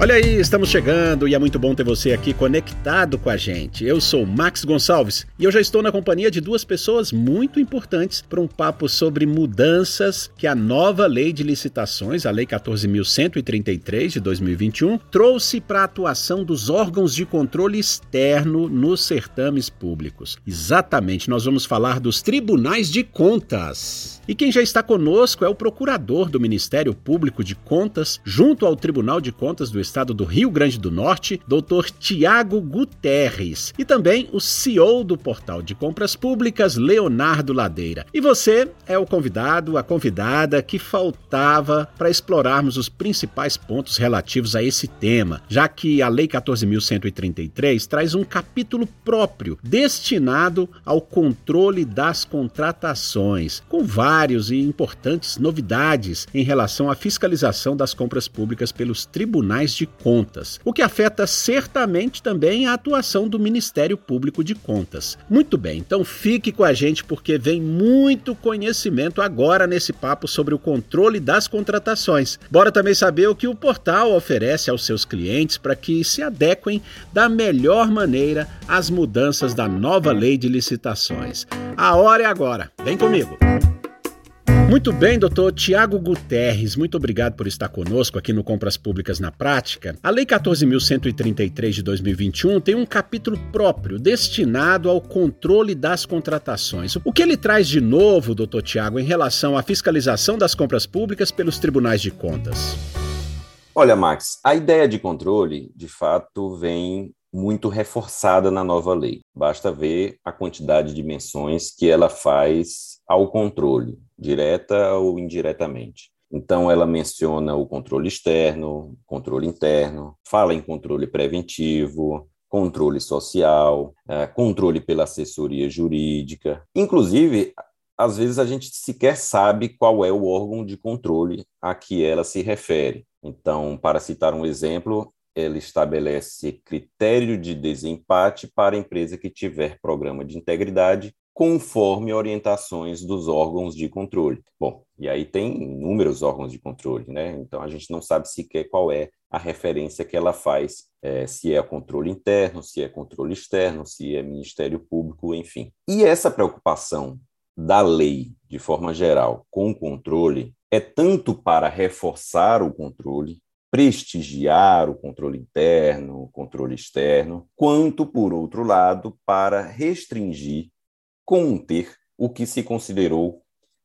Olha aí, estamos chegando e é muito bom ter você aqui conectado com a gente. Eu sou Max Gonçalves e eu já estou na companhia de duas pessoas muito importantes para um papo sobre mudanças que a nova lei de licitações, a Lei 14.133 de 2021, trouxe para a atuação dos órgãos de controle externo nos certames públicos. Exatamente, nós vamos falar dos tribunais de contas. E quem já está conosco é o procurador do Ministério Público de Contas, junto ao Tribunal de Contas do Estado do Rio Grande do Norte, Dr. Tiago Guterres, e também o CEO do Portal de Compras Públicas, Leonardo Ladeira. E você é o convidado, a convidada que faltava para explorarmos os principais pontos relativos a esse tema, já que a Lei 14.133 traz um capítulo próprio destinado ao controle das contratações, com vários e importantes novidades em relação à fiscalização das compras públicas pelos tribunais de contas, o que afeta certamente também a atuação do Ministério Público de Contas. Muito bem, então fique com a gente porque vem muito conhecimento agora nesse papo sobre o controle das contratações. Bora também saber o que o portal oferece aos seus clientes para que se adequem da melhor maneira às mudanças da nova lei de licitações. A hora é agora. Vem comigo. Muito bem, doutor Tiago Guterres, muito obrigado por estar conosco aqui no Compras Públicas na Prática. A Lei 14.133 de 2021 tem um capítulo próprio destinado ao controle das contratações. O que ele traz de novo, doutor Tiago, em relação à fiscalização das compras públicas pelos tribunais de contas? Olha, Max, a ideia de controle, de fato, vem muito reforçada na nova lei. Basta ver a quantidade de menções que ela faz ao controle direta ou indiretamente. Então, ela menciona o controle externo, controle interno, fala em controle preventivo, controle social, é, controle pela assessoria jurídica. Inclusive, às vezes a gente sequer sabe qual é o órgão de controle a que ela se refere. Então, para citar um exemplo, ela estabelece critério de desempate para a empresa que tiver programa de integridade conforme orientações dos órgãos de controle. Bom, e aí tem inúmeros órgãos de controle, né? Então a gente não sabe sequer qual é a referência que ela faz, é, se é controle interno, se é controle externo, se é Ministério Público, enfim. E essa preocupação da lei, de forma geral, com o controle, é tanto para reforçar o controle, prestigiar o controle interno, o controle externo, quanto, por outro lado, para restringir conter o que se considerou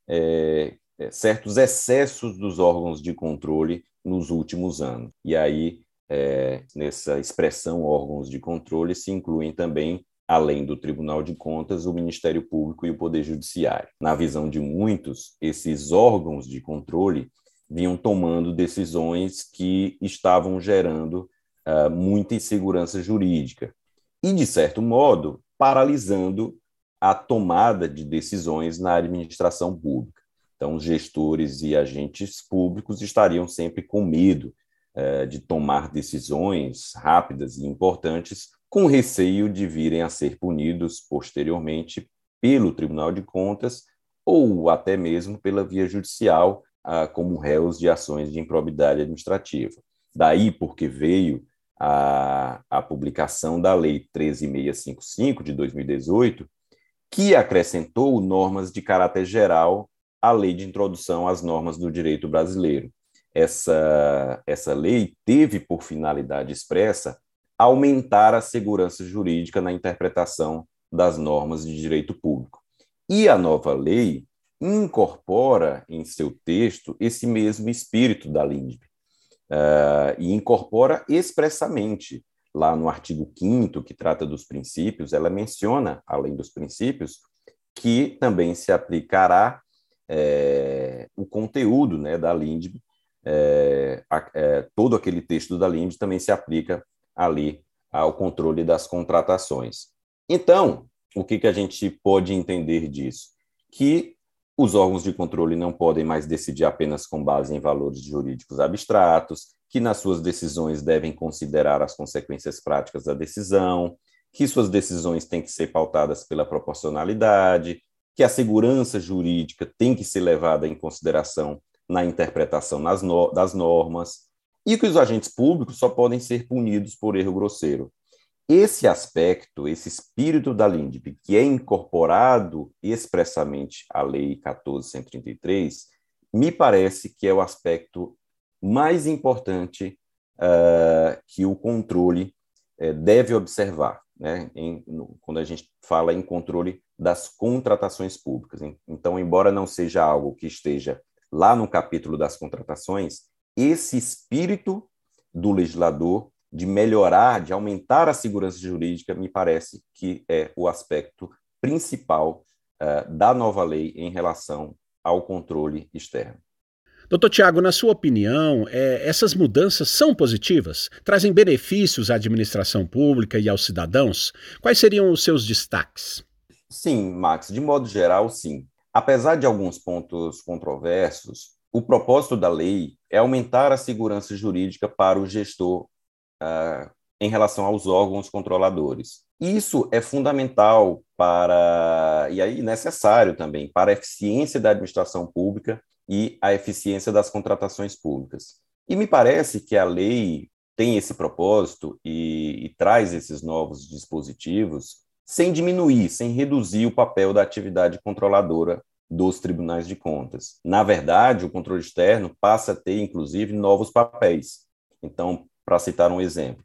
é, é, certos excessos dos órgãos de controle nos últimos anos. E aí, é, nessa expressão órgãos de controle, se incluem também, além do Tribunal de Contas, o Ministério Público e o Poder Judiciário. Na visão de muitos, esses órgãos de controle vinham tomando decisões que estavam gerando uh, muita insegurança jurídica e, de certo modo, paralisando a tomada de decisões na administração pública. Então, os gestores e agentes públicos estariam sempre com medo eh, de tomar decisões rápidas e importantes, com receio de virem a ser punidos posteriormente pelo Tribunal de Contas ou até mesmo pela via judicial, ah, como réus de ações de improbidade administrativa. Daí porque veio a, a publicação da Lei 13655 de 2018, que acrescentou normas de caráter geral à lei de introdução às normas do direito brasileiro. Essa, essa lei teve por finalidade expressa aumentar a segurança jurídica na interpretação das normas de direito público. E a nova lei incorpora em seu texto esse mesmo espírito da LINDB, uh, e incorpora expressamente lá no artigo 5 que trata dos princípios, ela menciona, além dos princípios, que também se aplicará é, o conteúdo né, da LINDB, é, é, todo aquele texto da LINDB também se aplica ali ao controle das contratações. Então, o que, que a gente pode entender disso? Que os órgãos de controle não podem mais decidir apenas com base em valores jurídicos abstratos, que nas suas decisões devem considerar as consequências práticas da decisão, que suas decisões têm que ser pautadas pela proporcionalidade, que a segurança jurídica tem que ser levada em consideração na interpretação no, das normas, e que os agentes públicos só podem ser punidos por erro grosseiro. Esse aspecto, esse espírito da LINDB, que é incorporado expressamente à Lei 1433, me parece que é o aspecto mais importante uh, que o controle uh, deve observar, né, em, no, quando a gente fala em controle das contratações públicas. Então, embora não seja algo que esteja lá no capítulo das contratações, esse espírito do legislador de melhorar, de aumentar a segurança jurídica, me parece que é o aspecto principal uh, da nova lei em relação ao controle externo. Doutor Tiago, na sua opinião, é, essas mudanças são positivas? Trazem benefícios à administração pública e aos cidadãos? Quais seriam os seus destaques? Sim, Max, de modo geral, sim. Apesar de alguns pontos controversos, o propósito da lei é aumentar a segurança jurídica para o gestor uh, em relação aos órgãos controladores. Isso é fundamental para, e aí necessário também, para a eficiência da administração pública e a eficiência das contratações públicas. E me parece que a lei tem esse propósito e, e traz esses novos dispositivos sem diminuir, sem reduzir o papel da atividade controladora dos tribunais de contas. Na verdade, o controle externo passa a ter, inclusive, novos papéis. Então, para citar um exemplo,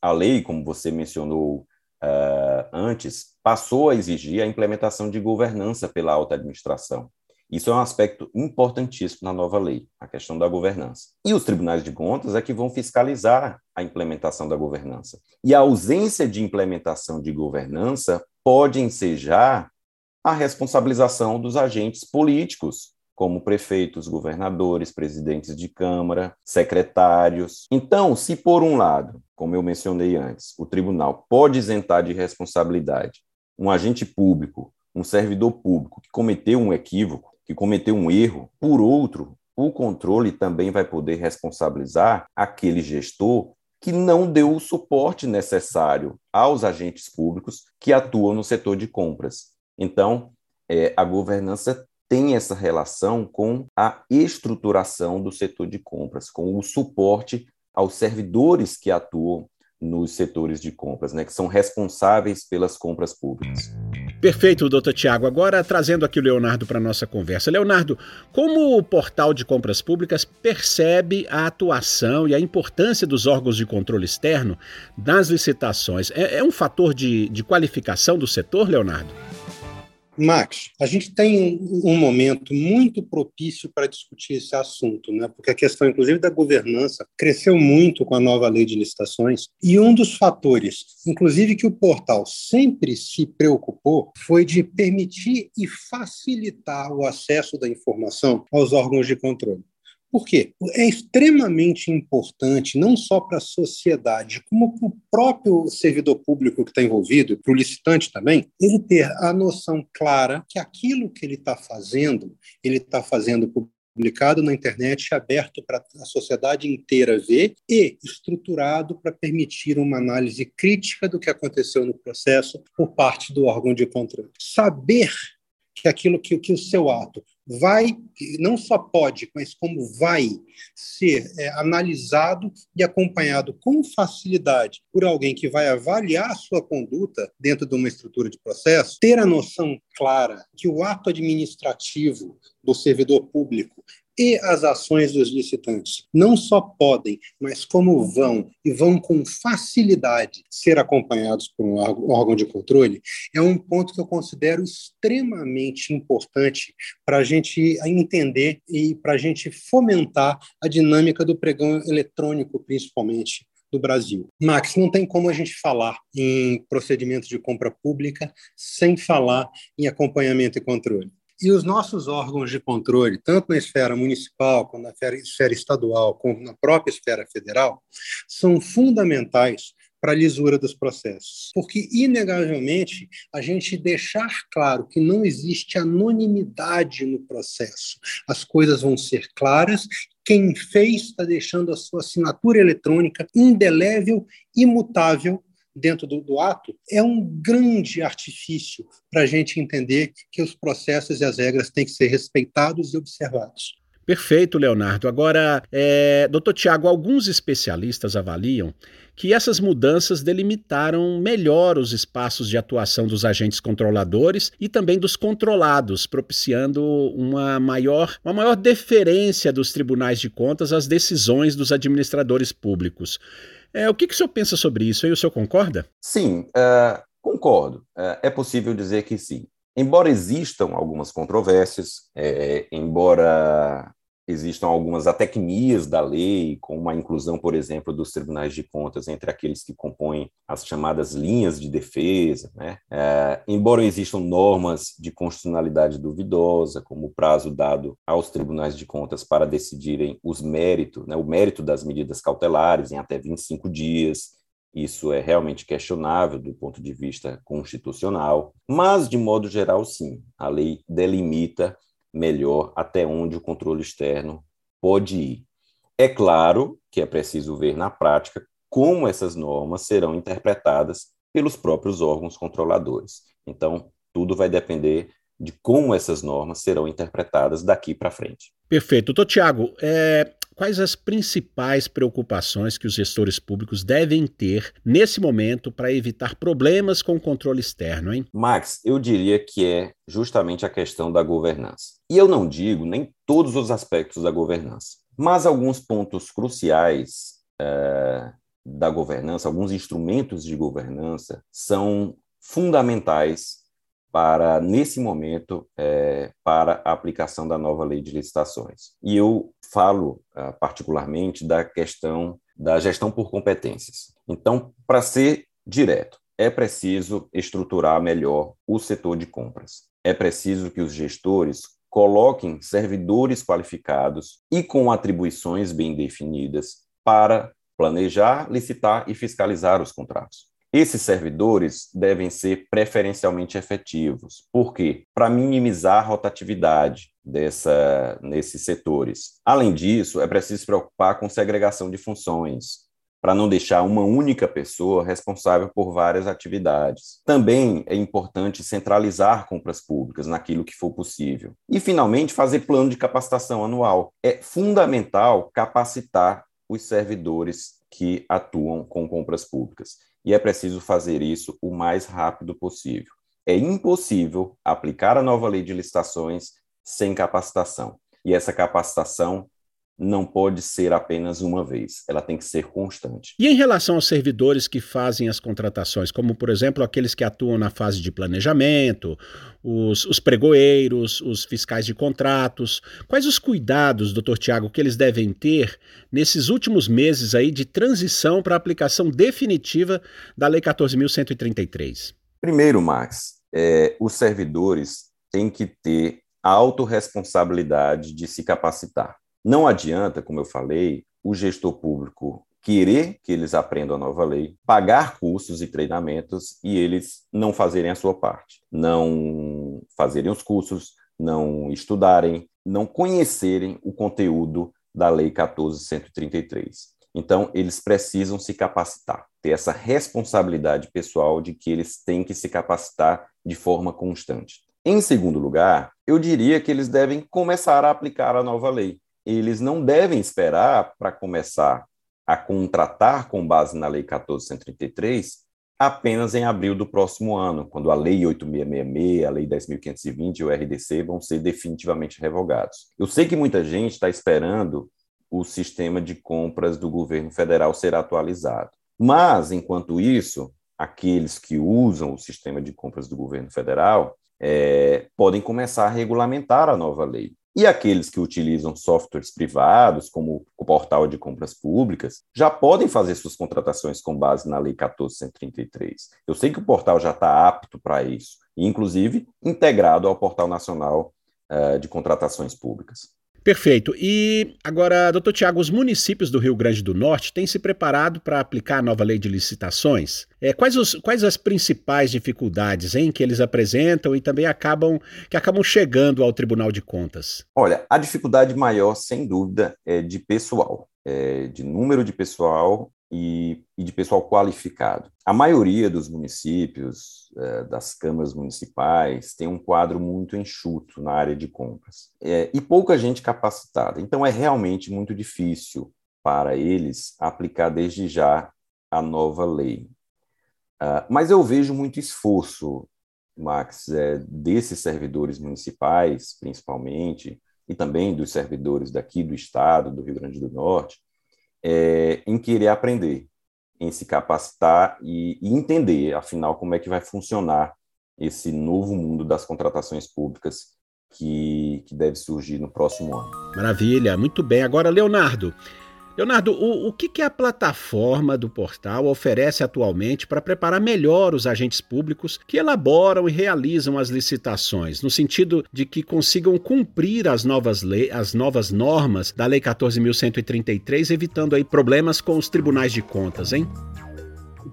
a lei, como você mencionou uh, antes, passou a exigir a implementação de governança pela alta administração. Isso é um aspecto importantíssimo na nova lei, a questão da governança. E os tribunais de contas é que vão fiscalizar a implementação da governança. E a ausência de implementação de governança pode ensejar a responsabilização dos agentes políticos como prefeitos, governadores, presidentes de Câmara, secretários. Então, se por um lado, como eu mencionei antes, o tribunal pode isentar de responsabilidade um agente público, um servidor público que cometeu um equívoco, que cometeu um erro, por outro, o controle também vai poder responsabilizar aquele gestor que não deu o suporte necessário aos agentes públicos que atuam no setor de compras. Então, é, a governança tem essa relação com a estruturação do setor de compras, com o suporte aos servidores que atuam nos setores de compras, né, que são responsáveis pelas compras públicas. Perfeito, doutor Tiago. Agora trazendo aqui o Leonardo para a nossa conversa. Leonardo, como o portal de compras públicas percebe a atuação e a importância dos órgãos de controle externo nas licitações? É, é um fator de, de qualificação do setor, Leonardo? Max, a gente tem um momento muito propício para discutir esse assunto, né? porque a questão, inclusive, da governança cresceu muito com a nova lei de licitações, e um dos fatores, inclusive, que o portal sempre se preocupou foi de permitir e facilitar o acesso da informação aos órgãos de controle. Por quê? É extremamente importante, não só para a sociedade, como para o próprio servidor público que está envolvido, para o licitante também, ele ter a noção clara que aquilo que ele está fazendo, ele está fazendo publicado na internet, aberto para a sociedade inteira ver e estruturado para permitir uma análise crítica do que aconteceu no processo por parte do órgão de controle. Saber que aquilo que, que o seu ato vai, não só pode, mas como vai ser é, analisado e acompanhado com facilidade por alguém que vai avaliar a sua conduta dentro de uma estrutura de processo, ter a noção clara que o ato administrativo do servidor público e as ações dos licitantes não só podem, mas como vão e vão com facilidade ser acompanhados por um órgão de controle, é um ponto que eu considero extremamente importante para a gente entender e para a gente fomentar a dinâmica do pregão eletrônico, principalmente do Brasil. Max, não tem como a gente falar em procedimento de compra pública sem falar em acompanhamento e controle. E os nossos órgãos de controle, tanto na esfera municipal, como na esfera estadual, como na própria esfera federal, são fundamentais para a lisura dos processos. Porque, inegavelmente, a gente deixar claro que não existe anonimidade no processo. As coisas vão ser claras, quem fez está deixando a sua assinatura eletrônica indelével, imutável dentro do, do ato, é um grande artifício para a gente entender que os processos e as regras têm que ser respeitados e observados. Perfeito, Leonardo. Agora, é, doutor Tiago, alguns especialistas avaliam que essas mudanças delimitaram melhor os espaços de atuação dos agentes controladores e também dos controlados, propiciando uma maior, uma maior deferência dos tribunais de contas às decisões dos administradores públicos. É, o que, que o senhor pensa sobre isso? E o senhor concorda? Sim, uh, concordo. Uh, é possível dizer que sim. Embora existam algumas controvérsias, é, embora existam algumas atecnias da lei, com a inclusão, por exemplo, dos tribunais de contas entre aqueles que compõem as chamadas linhas de defesa, né? É, embora existam normas de constitucionalidade duvidosa, como o prazo dado aos tribunais de contas para decidirem os méritos, né, o mérito das medidas cautelares em até 25 dias, isso é realmente questionável do ponto de vista constitucional, mas, de modo geral, sim, a lei delimita melhor até onde o controle externo pode ir. É claro que é preciso ver na prática como essas normas serão interpretadas pelos próprios órgãos controladores. Então, tudo vai depender de como essas normas serão interpretadas daqui para frente. Perfeito. Doutor Tiago, é, quais as principais preocupações que os gestores públicos devem ter nesse momento para evitar problemas com o controle externo, hein? Max, eu diria que é justamente a questão da governança. E eu não digo nem todos os aspectos da governança, mas alguns pontos cruciais é, da governança, alguns instrumentos de governança são fundamentais para, nesse momento, é, para a aplicação da nova lei de licitações. E eu falo uh, particularmente da questão da gestão por competências. Então, para ser direto, é preciso estruturar melhor o setor de compras. É preciso que os gestores coloquem servidores qualificados e com atribuições bem definidas para planejar, licitar e fiscalizar os contratos. Esses servidores devem ser preferencialmente efetivos. Por quê? Para minimizar a rotatividade dessa, nesses setores. Além disso, é preciso se preocupar com segregação de funções, para não deixar uma única pessoa responsável por várias atividades. Também é importante centralizar compras públicas naquilo que for possível. E, finalmente, fazer plano de capacitação anual. É fundamental capacitar os servidores que atuam com compras públicas e é preciso fazer isso o mais rápido possível. É impossível aplicar a nova lei de licitações sem capacitação. E essa capacitação não pode ser apenas uma vez, ela tem que ser constante. E em relação aos servidores que fazem as contratações, como por exemplo aqueles que atuam na fase de planejamento, os, os pregoeiros, os fiscais de contratos, quais os cuidados, doutor Tiago, que eles devem ter nesses últimos meses aí de transição para a aplicação definitiva da Lei 14.133? Primeiro, Max, é, os servidores têm que ter a autorresponsabilidade de se capacitar. Não adianta, como eu falei, o gestor público querer que eles aprendam a nova lei, pagar cursos e treinamentos e eles não fazerem a sua parte, não fazerem os cursos, não estudarem, não conhecerem o conteúdo da Lei 14133. Então, eles precisam se capacitar, ter essa responsabilidade pessoal de que eles têm que se capacitar de forma constante. Em segundo lugar, eu diria que eles devem começar a aplicar a nova lei eles não devem esperar para começar a contratar com base na Lei 1433 apenas em abril do próximo ano, quando a Lei 8666, a Lei 10.520 e o RDC vão ser definitivamente revogados. Eu sei que muita gente está esperando o sistema de compras do governo federal ser atualizado. Mas, enquanto isso, aqueles que usam o sistema de compras do governo federal é, podem começar a regulamentar a nova lei. E aqueles que utilizam softwares privados, como o portal de compras públicas, já podem fazer suas contratações com base na Lei 1433. Eu sei que o portal já está apto para isso, inclusive integrado ao Portal Nacional uh, de Contratações Públicas. Perfeito. E agora, doutor Tiago, os municípios do Rio Grande do Norte têm se preparado para aplicar a nova lei de licitações? É, quais, os, quais as principais dificuldades hein, que eles apresentam e também acabam que acabam chegando ao Tribunal de Contas? Olha, a dificuldade maior, sem dúvida, é de pessoal. É de número de pessoal e, e de pessoal qualificado. A maioria dos municípios, é, das câmaras municipais, tem um quadro muito enxuto na área de compras é, e pouca gente capacitada. Então, é realmente muito difícil para eles aplicar desde já a nova lei. Uh, mas eu vejo muito esforço, Max, é, desses servidores municipais, principalmente, e também dos servidores daqui do Estado, do Rio Grande do Norte, é, em querer aprender, em se capacitar e, e, entender, afinal, como é que vai funcionar esse novo mundo das contratações públicas que, que deve surgir no próximo ano. Maravilha, muito bem. Agora, Leonardo, Leonardo, o, o que, que a plataforma do portal oferece atualmente para preparar melhor os agentes públicos que elaboram e realizam as licitações, no sentido de que consigam cumprir as novas, leis, as novas normas da Lei 14.133, evitando aí problemas com os tribunais de contas, hein?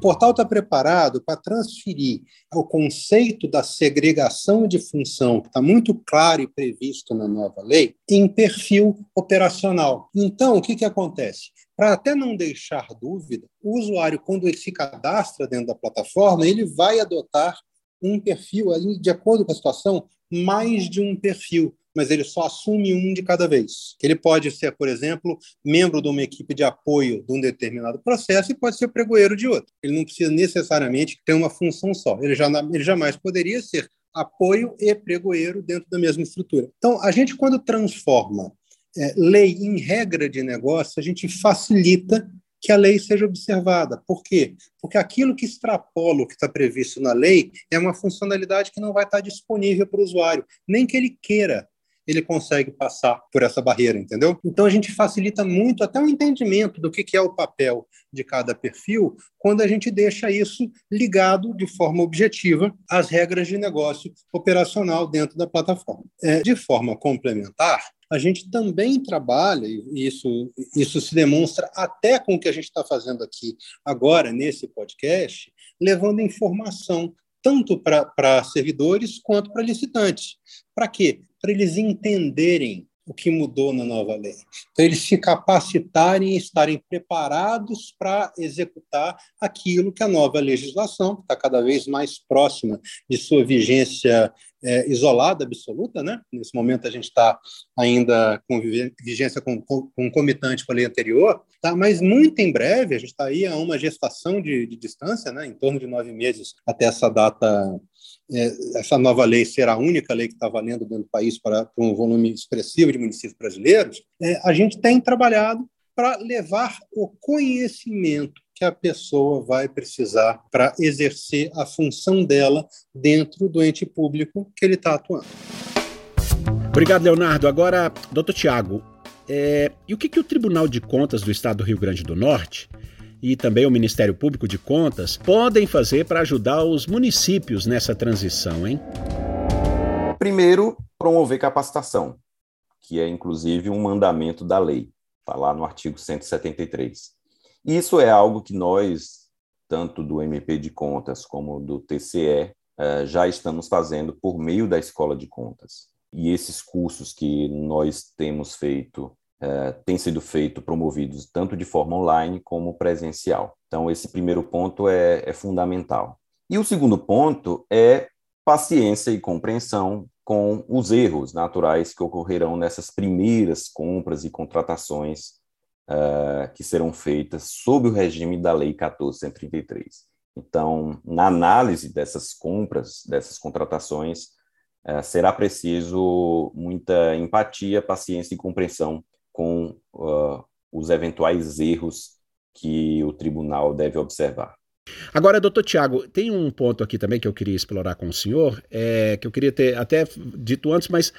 O portal está preparado para transferir o conceito da segregação de função, que está muito claro e previsto na nova lei, em perfil operacional. Então, o que, que acontece? Para até não deixar dúvida, o usuário, quando ele se cadastra dentro da plataforma, ele vai adotar um perfil, de acordo com a situação, mais de um perfil mas ele só assume um de cada vez. Ele pode ser, por exemplo, membro de uma equipe de apoio de um determinado processo e pode ser pregoeiro de outro. Ele não precisa necessariamente ter uma função só. Ele, já, ele jamais poderia ser apoio e pregoeiro dentro da mesma estrutura. Então, a gente, quando transforma é, lei em regra de negócio, a gente facilita que a lei seja observada. Por quê? Porque aquilo que extrapola o que está previsto na lei é uma funcionalidade que não vai estar disponível para o usuário, nem que ele queira ele consegue passar por essa barreira, entendeu? Então a gente facilita muito até o entendimento do que é o papel de cada perfil quando a gente deixa isso ligado de forma objetiva às regras de negócio operacional dentro da plataforma. É, de forma complementar, a gente também trabalha, e isso, isso se demonstra até com o que a gente está fazendo aqui agora, nesse podcast, levando informação tanto para servidores quanto para licitantes. Para quê? Para eles entenderem o que mudou na nova lei. Para eles se capacitarem e estarem preparados para executar aquilo que a nova legislação, que está cada vez mais próxima de sua vigência é, isolada, absoluta, né? Nesse momento a gente está ainda com vigência concomitante com a lei anterior, tá? mas muito em breve, a gente está aí a uma gestação de, de distância, né? em torno de nove meses até essa data essa nova lei ser a única lei que está valendo dentro do país para, para um volume expressivo de municípios brasileiros, é, a gente tem trabalhado para levar o conhecimento que a pessoa vai precisar para exercer a função dela dentro do ente público que ele está atuando. Obrigado, Leonardo. Agora, doutor Tiago, é, e o que, que o Tribunal de Contas do Estado do Rio Grande do Norte e também o Ministério Público de Contas podem fazer para ajudar os municípios nessa transição, hein? Primeiro, promover capacitação, que é inclusive um mandamento da lei, está lá no artigo 173. Isso é algo que nós, tanto do MP de Contas como do TCE, eh, já estamos fazendo por meio da Escola de Contas. E esses cursos que nós temos feito é, têm sido feito, promovidos tanto de forma online como presencial. Então, esse primeiro ponto é, é fundamental. E o segundo ponto é paciência e compreensão com os erros naturais que ocorrerão nessas primeiras compras e contratações uh, que serão feitas sob o regime da Lei 1433. Então, na análise dessas compras, dessas contratações, uh, será preciso muita empatia, paciência e compreensão com uh, os eventuais erros que o tribunal deve observar. Agora, doutor Tiago, tem um ponto aqui também que eu queria explorar com o senhor, é, que eu queria ter até dito antes, mas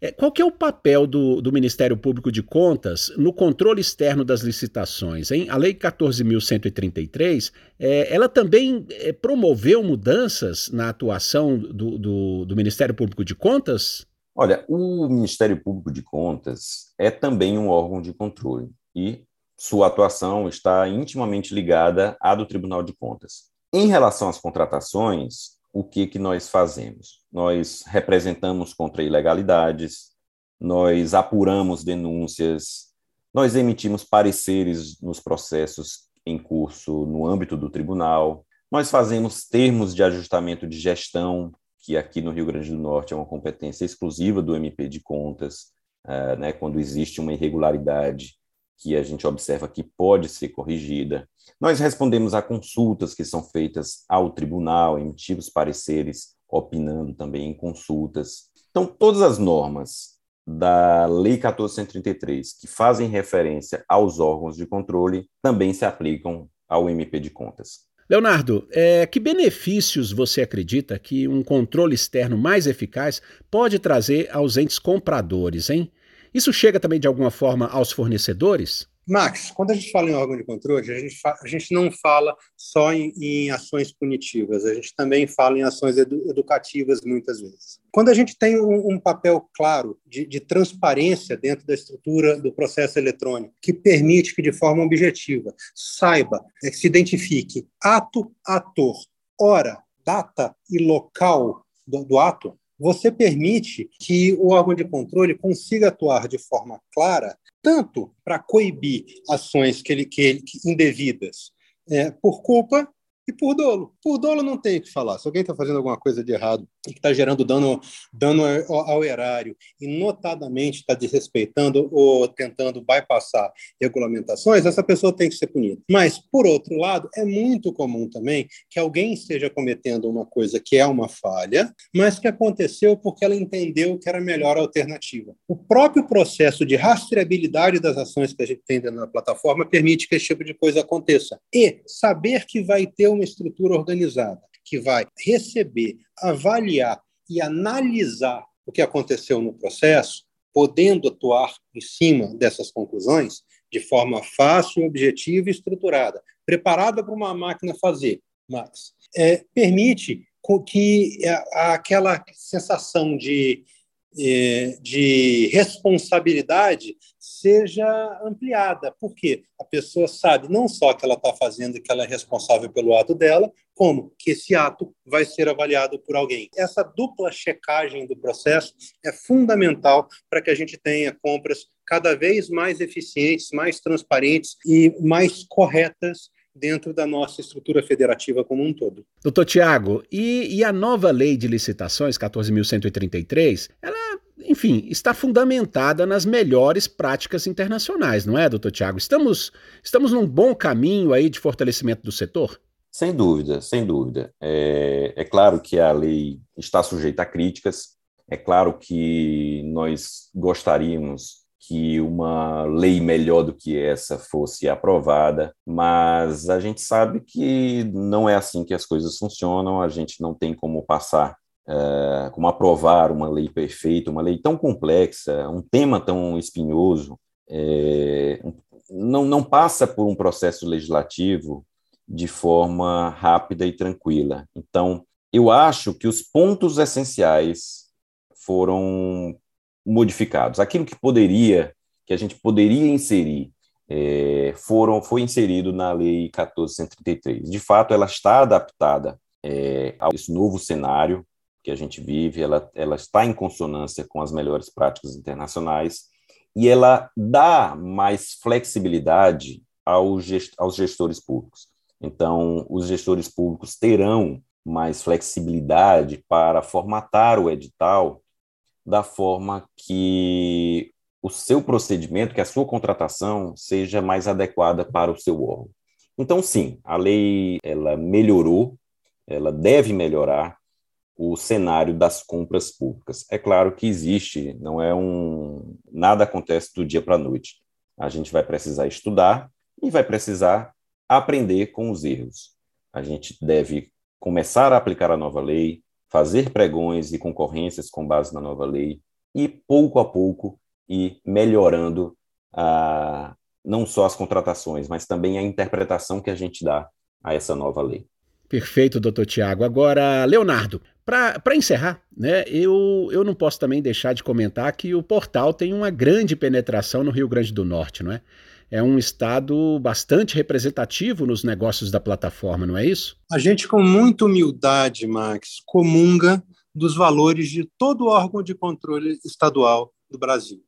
é, qual que é o papel do, do, Ministério Público de Contas no controle externo das licitações? Hein? A Lei 14.133, é, ela também é, promoveu mudanças na atuação do, do, do Ministério Público de Contas? Olha, o Ministério Público de Contas é também um órgão de controle e sua atuação está intimamente ligada à do Tribunal de Contas. Em relação às contratações, o que, que nós fazemos? Nós representamos contra ilegalidades, nós apuramos denúncias, nós emitimos pareceres nos processos em curso no âmbito do tribunal. Nós fazemos termos de ajustamento de gestão, que aqui no Rio Grande do Norte é uma competência exclusiva do MP de Contas, uh, né, quando existe uma irregularidade que a gente observa que pode ser corrigida. Nós respondemos a consultas que são feitas ao tribunal, emitimos pareceres, opinando também em consultas. Então, todas as normas da Lei 1433 que fazem referência aos órgãos de controle também se aplicam ao MP de Contas. Leonardo, é, que benefícios você acredita que um controle externo mais eficaz pode trazer aos entes compradores, hein? Isso chega também de alguma forma aos fornecedores? Max, quando a gente fala em órgão de controle, a gente, a gente não fala só em, em, ações punitivas, a gente também fala em ações edu educativas muitas vezes. Quando a gente tem um, um papel claro de, de, transparência dentro da estrutura do processo eletrônico, que permite que, de forma objetiva, saiba, é, se identifique ato, ator, hora, data e local do, do ato, você permite que o órgão de controle consiga atuar de forma clara, tanto para coibir ações que ele, que ele, que indevidas é, por culpa e por dolo. Por dolo não tem o que falar. Se alguém está fazendo alguma coisa de errado e que está gerando dano, dano ao erário e notadamente está desrespeitando ou tentando bypassar regulamentações, essa pessoa tem que ser punida. Mas, por outro lado, é muito comum também que alguém esteja cometendo uma coisa que é uma falha, mas que aconteceu porque ela entendeu que era a melhor alternativa. O próprio processo de rastreabilidade das ações que a gente tem da plataforma permite que esse tipo de coisa aconteça. E saber que vai ter uma estrutura organizada que vai receber, avaliar e analisar o que aconteceu no processo, podendo atuar em cima dessas conclusões de forma fácil, objetiva e estruturada, preparada para uma máquina fazer, Max, é, permite que aquela sensação de é, de responsabilidade seja ampliada, porque a pessoa sabe não só que ela está fazendo que ela é responsável pelo ato dela, como que esse ato vai ser avaliado por alguém. Essa dupla checagem do processo é fundamental para que a gente tenha compras cada vez mais eficientes, mais transparentes e mais corretas dentro da nossa estrutura federativa como um todo. Doutor Tiago, e, e, a nova lei de licitações, 14.133, ela enfim, está fundamentada nas melhores práticas internacionais, não é, doutor Tiago? Estamos, estamos num bom caminho aí de fortalecimento do setor? Sem dúvida, sem dúvida. É, é claro que a lei está sujeita a críticas, é claro que nós gostaríamos que uma lei melhor do que essa fosse aprovada, mas a gente sabe que não é assim que as coisas funcionam, a gente não tem como passar é, como aprovar uma lei perfeita, uma lei tão complexa, um tema tão espinhoso, é, não, não passa por um processo legislativo de forma rápida e tranquila. Então, eu acho que os pontos essenciais foram modificados. Aquilo que poderia, que a gente poderia inserir, é, foram, foi inserido na Lei 1433. De fato, ela está adaptada é, a esse novo cenário que a gente vive, ela, ela está em consonância com as melhores práticas internacionais e ela dá mais flexibilidade gest, aos gestores públicos. Então, os gestores públicos terão mais flexibilidade para formatar o edital da forma que o seu procedimento, que a sua contratação seja mais adequada para o seu órgão. Então, sim, a lei ela melhorou, ela deve melhorar, o cenário das compras públicas. É claro que existe, não é um nada acontece do dia para a noite. A gente vai precisar estudar e vai precisar aprender com os erros. A gente deve começar a aplicar a nova lei, fazer pregões e concorrências com base na nova lei e pouco a pouco ir melhorando a, não só as contratações, mas também a interpretação que a gente dá a essa nova lei. Perfeito, doutor Tiago. Agora, Leonardo, para encerrar, né, eu, eu não posso também deixar de comentar que o portal tem uma grande penetração no Rio Grande do Norte, não é? É um estado bastante representativo nos negócios da plataforma, não é isso? A gente, com muita humildade, Max, comunga dos valores de todo órgão de controle estadual do Brasil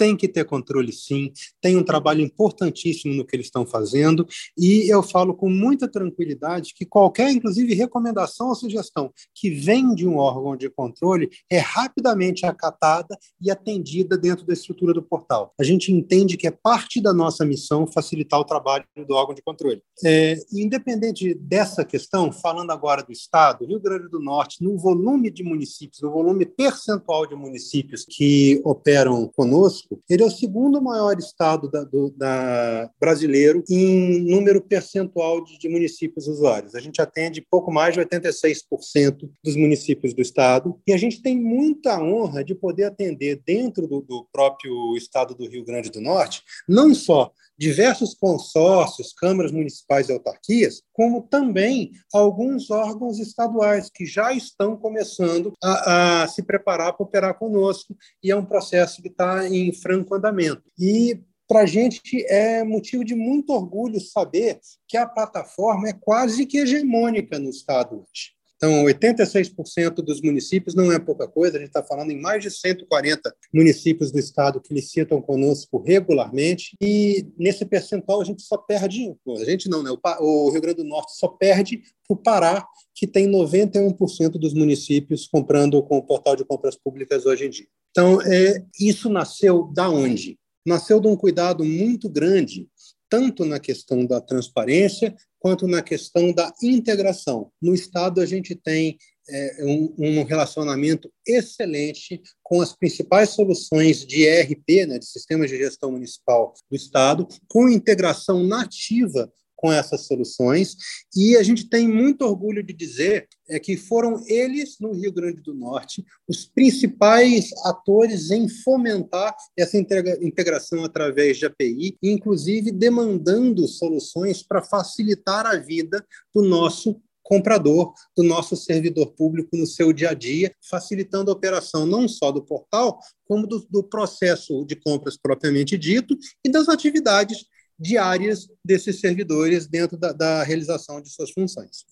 tem que ter controle sim, tem um trabalho importantíssimo no que eles estão fazendo, e eu falo com muita tranquilidade que qualquer, inclusive, recomendação ou sugestão que vem de um órgão de controle é rapidamente acatada e atendida dentro da estrutura do portal. A gente entende que é parte da nossa missão facilitar o trabalho do órgão de controle. É, independente dessa questão, falando agora do Estado, Rio Grande do Norte, no volume de municípios, no volume percentual de municípios que operam conosco, ele é o segundo maior estado da, do, da brasileiro em número percentual de, de, municípios usuários. A gente atende pouco mais de 86% dos municípios do estado. E a gente tem muita honra de poder atender dentro do, do próprio estado do Rio Grande do Norte, não só diversos consórcios, câmaras municipais e autarquias, como também alguns órgãos estaduais que já estão começando a, a se preparar para operar conosco, e é um processo que está em franco andamento. E para a gente é motivo de muito orgulho saber que a plataforma é quase que hegemônica no Estado hoje. Então, 86% dos municípios não é pouca coisa, a gente está falando em mais de 140 municípios do estado que licitam conosco regularmente, e nesse percentual a gente só perde, a gente não, né? o Rio Grande do Norte só perde para o Pará, que tem 91% dos municípios comprando com o portal de compras públicas hoje em dia. Então, é, isso nasceu da onde? Nasceu de um cuidado muito grande tanto na questão da transparência quanto na questão da integração. No Estado, a gente tem é, um, um, relacionamento excelente com as principais soluções de ERP, né, de sistemas de gestão municipal do Estado, com integração nativa com essas soluções. E a gente tem muito orgulho de dizer é que foram eles, no Rio Grande do Norte, os principais atores em fomentar essa integração através de API, inclusive demandando soluções para facilitar a vida do nosso comprador, do nosso servidor público no seu dia a dia, facilitando a operação não só do portal, como do, do processo de compras propriamente dito e das atividades diárias desses servidores dentro da, da, realização de suas funções.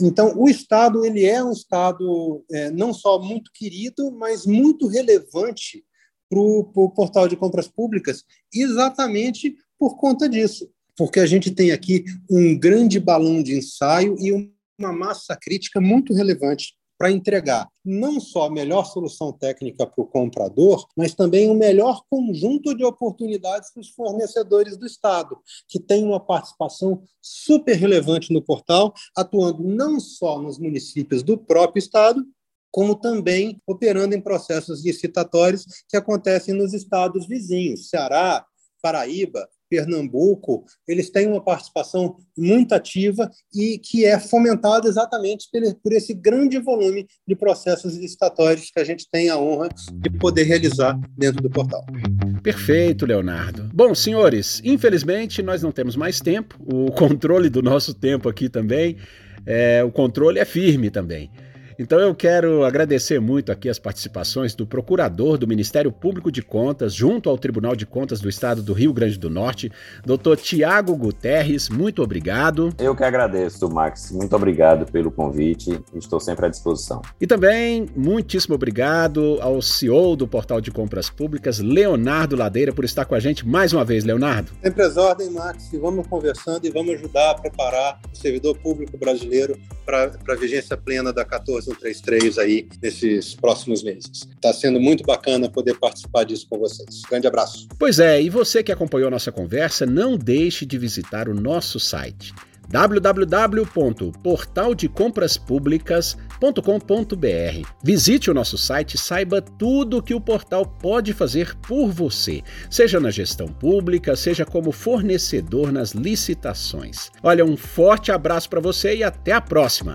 Então, o Estado ele é um Estado é, não só muito querido, mas muito relevante para o portal de compras públicas, exatamente por conta disso, porque a gente tem aqui um grande balão de ensaio e uma massa crítica muito relevante para entregar não só a melhor solução técnica para o comprador, mas também o melhor conjunto de oportunidades para os fornecedores do Estado, que tem uma participação super relevante no portal, atuando não só nos municípios do próprio Estado, como também operando em processos licitatórios que acontecem nos estados vizinhos, Ceará, Paraíba, Pernambuco, eles têm uma participação muito ativa e que é fomentada exatamente por esse grande volume de processos licitatórios que a gente tem a honra de poder realizar dentro do portal. Perfeito, Leonardo. Bom, senhores, infelizmente nós não temos mais tempo. O controle do nosso tempo aqui também, é, o controle é firme também. Então eu quero agradecer muito aqui as participações do procurador do Ministério Público de Contas, junto ao Tribunal de Contas do Estado do Rio Grande do Norte, doutor Tiago Guterres. Muito obrigado. Eu que agradeço, Max. Muito obrigado pelo convite. Estou sempre à disposição. E também muitíssimo obrigado ao CEO do Portal de Compras Públicas, Leonardo Ladeira, por estar com a gente mais uma vez, Leonardo. Sempre as ordens, Max. E vamos conversando e vamos ajudar a preparar o servidor público brasileiro para a vigência plena da 14 133 aí nesses próximos meses. Está sendo muito bacana poder participar disso com vocês. Grande abraço. Pois é, e você que acompanhou nossa conversa, não deixe de visitar o nosso site www.portaldecompraspublicas.com.br. Visite o nosso site e saiba tudo o que o portal pode fazer por você, seja na gestão pública, seja como fornecedor nas licitações. Olha, um forte abraço para você e até a próxima!